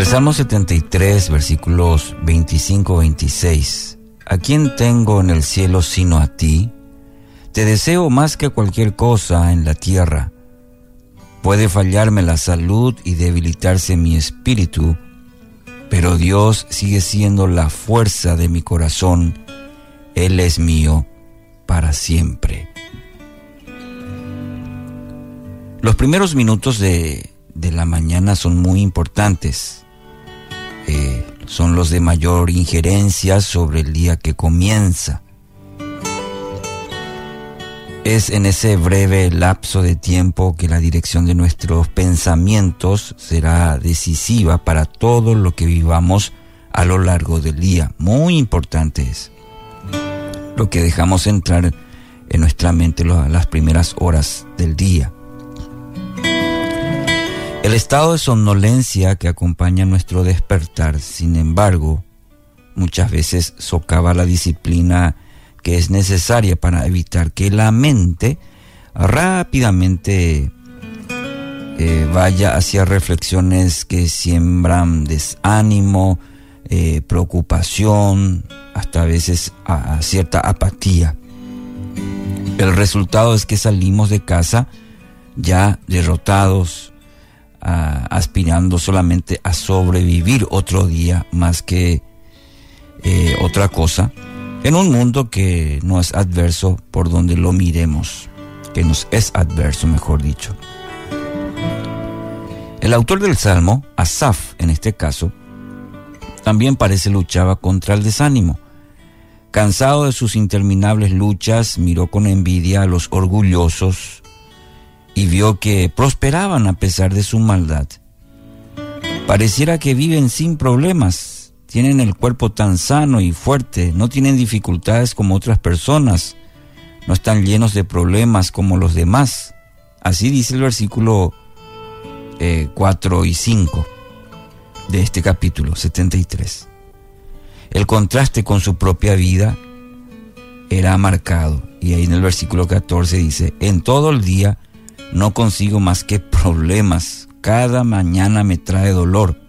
El Salmo 73, versículos 25-26. ¿A quién tengo en el cielo sino a ti? Te deseo más que cualquier cosa en la tierra. Puede fallarme la salud y debilitarse mi espíritu, pero Dios sigue siendo la fuerza de mi corazón. Él es mío para siempre. Los primeros minutos de, de la mañana son muy importantes. Son los de mayor injerencia sobre el día que comienza. Es en ese breve lapso de tiempo que la dirección de nuestros pensamientos será decisiva para todo lo que vivamos a lo largo del día. Muy importante es lo que dejamos entrar en nuestra mente las primeras horas del día. El estado de somnolencia que acompaña nuestro despertar, sin embargo, muchas veces socava la disciplina que es necesaria para evitar que la mente rápidamente eh, vaya hacia reflexiones que siembran desánimo, eh, preocupación, hasta a veces cierta apatía. El resultado es que salimos de casa ya derrotados, aspirando solamente a sobrevivir otro día más que eh, otra cosa, en un mundo que no es adverso por donde lo miremos, que nos es adverso, mejor dicho. El autor del Salmo, Asaf en este caso, también parece luchaba contra el desánimo. Cansado de sus interminables luchas, miró con envidia a los orgullosos, y vio que prosperaban a pesar de su maldad. Pareciera que viven sin problemas, tienen el cuerpo tan sano y fuerte, no tienen dificultades como otras personas, no están llenos de problemas como los demás. Así dice el versículo 4 eh, y 5 de este capítulo 73. El contraste con su propia vida era marcado. Y ahí en el versículo 14 dice, en todo el día no consigo más que problemas. Cada mañana me trae dolor.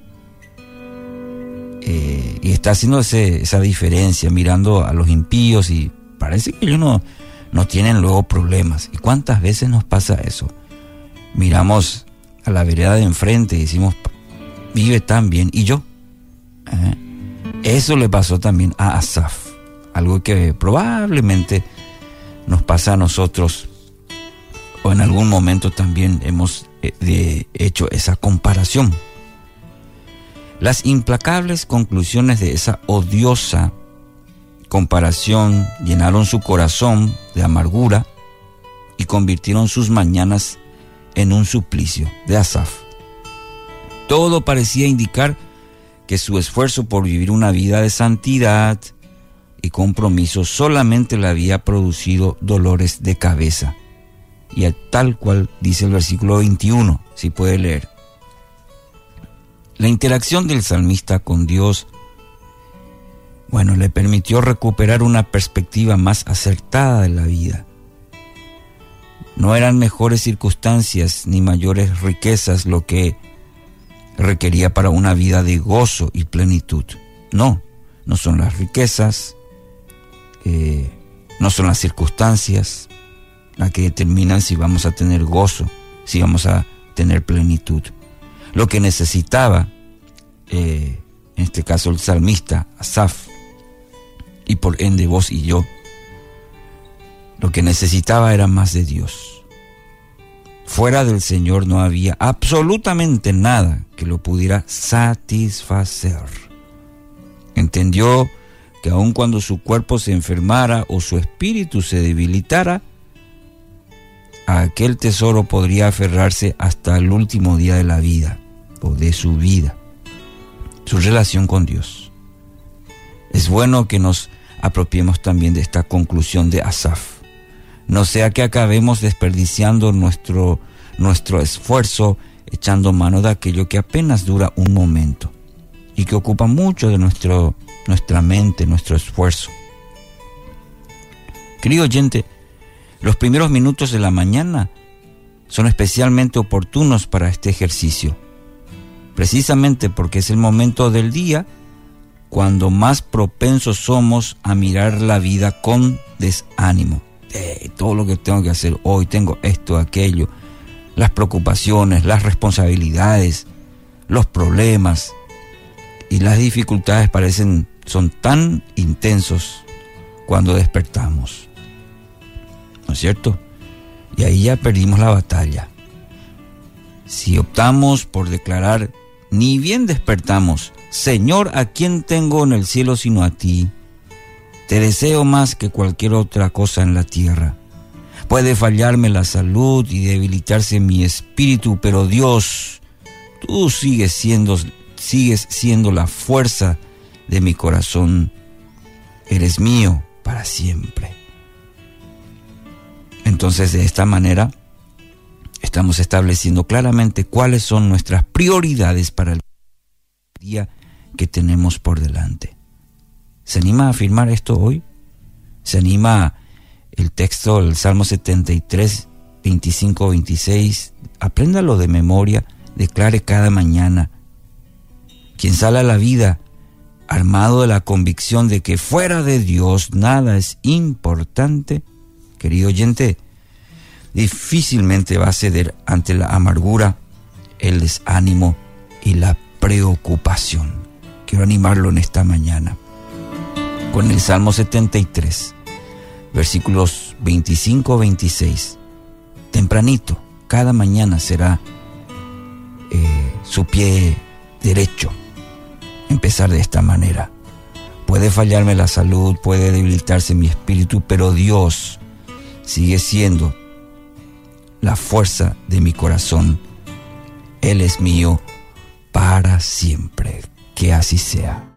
Eh, y está haciendo esa diferencia, mirando a los impíos y parece que ellos no, no tienen luego problemas. ¿Y cuántas veces nos pasa eso? Miramos a la vereda de enfrente y decimos, vive tan bien. ¿Y yo? ¿Eh? Eso le pasó también a Asaf. Algo que probablemente nos pasa a nosotros o en algún momento también hemos eh, hecho esa comparación. Las implacables conclusiones de esa odiosa comparación llenaron su corazón de amargura y convirtieron sus mañanas en un suplicio de Asaf. Todo parecía indicar que su esfuerzo por vivir una vida de santidad y compromiso solamente le había producido dolores de cabeza y tal cual dice el versículo 21, si puede leer. La interacción del salmista con Dios, bueno, le permitió recuperar una perspectiva más acertada de la vida. No eran mejores circunstancias ni mayores riquezas lo que requería para una vida de gozo y plenitud. No, no son las riquezas, eh, no son las circunstancias, la que determinan si vamos a tener gozo, si vamos a tener plenitud. Lo que necesitaba, eh, en este caso el salmista, Asaf, y por ende vos y yo, lo que necesitaba era más de Dios. Fuera del Señor no había absolutamente nada que lo pudiera satisfacer. Entendió que aun cuando su cuerpo se enfermara o su espíritu se debilitara, a aquel tesoro podría aferrarse hasta el último día de la vida o de su vida, su relación con Dios. Es bueno que nos apropiemos también de esta conclusión de Asaf. No sea que acabemos desperdiciando nuestro, nuestro esfuerzo echando mano de aquello que apenas dura un momento y que ocupa mucho de nuestro, nuestra mente, nuestro esfuerzo. Querido oyente, los primeros minutos de la mañana son especialmente oportunos para este ejercicio. precisamente porque es el momento del día cuando más propensos somos a mirar la vida con desánimo. todo lo que tengo que hacer hoy, tengo esto, aquello, las preocupaciones, las responsabilidades, los problemas y las dificultades parecen son tan intensos cuando despertamos. ¿No es cierto? Y ahí ya perdimos la batalla. Si optamos por declarar, ni bien despertamos, Señor, ¿a quién tengo en el cielo sino a ti? Te deseo más que cualquier otra cosa en la tierra. Puede fallarme la salud y debilitarse mi espíritu, pero Dios, tú sigues siendo, sigues siendo la fuerza de mi corazón. Eres mío para siempre. Entonces, de esta manera, estamos estableciendo claramente cuáles son nuestras prioridades para el día que tenemos por delante. ¿Se anima a afirmar esto hoy? ¿Se anima el texto del Salmo 73, 25, 26? Apréndalo de memoria, declare cada mañana. Quien sale a la vida armado de la convicción de que fuera de Dios nada es importante, querido oyente, difícilmente va a ceder ante la amargura, el desánimo y la preocupación. Quiero animarlo en esta mañana con el Salmo 73, versículos 25-26. Tempranito, cada mañana será eh, su pie derecho empezar de esta manera. Puede fallarme la salud, puede debilitarse mi espíritu, pero Dios sigue siendo la fuerza de mi corazón. Él es mío para siempre. Que así sea.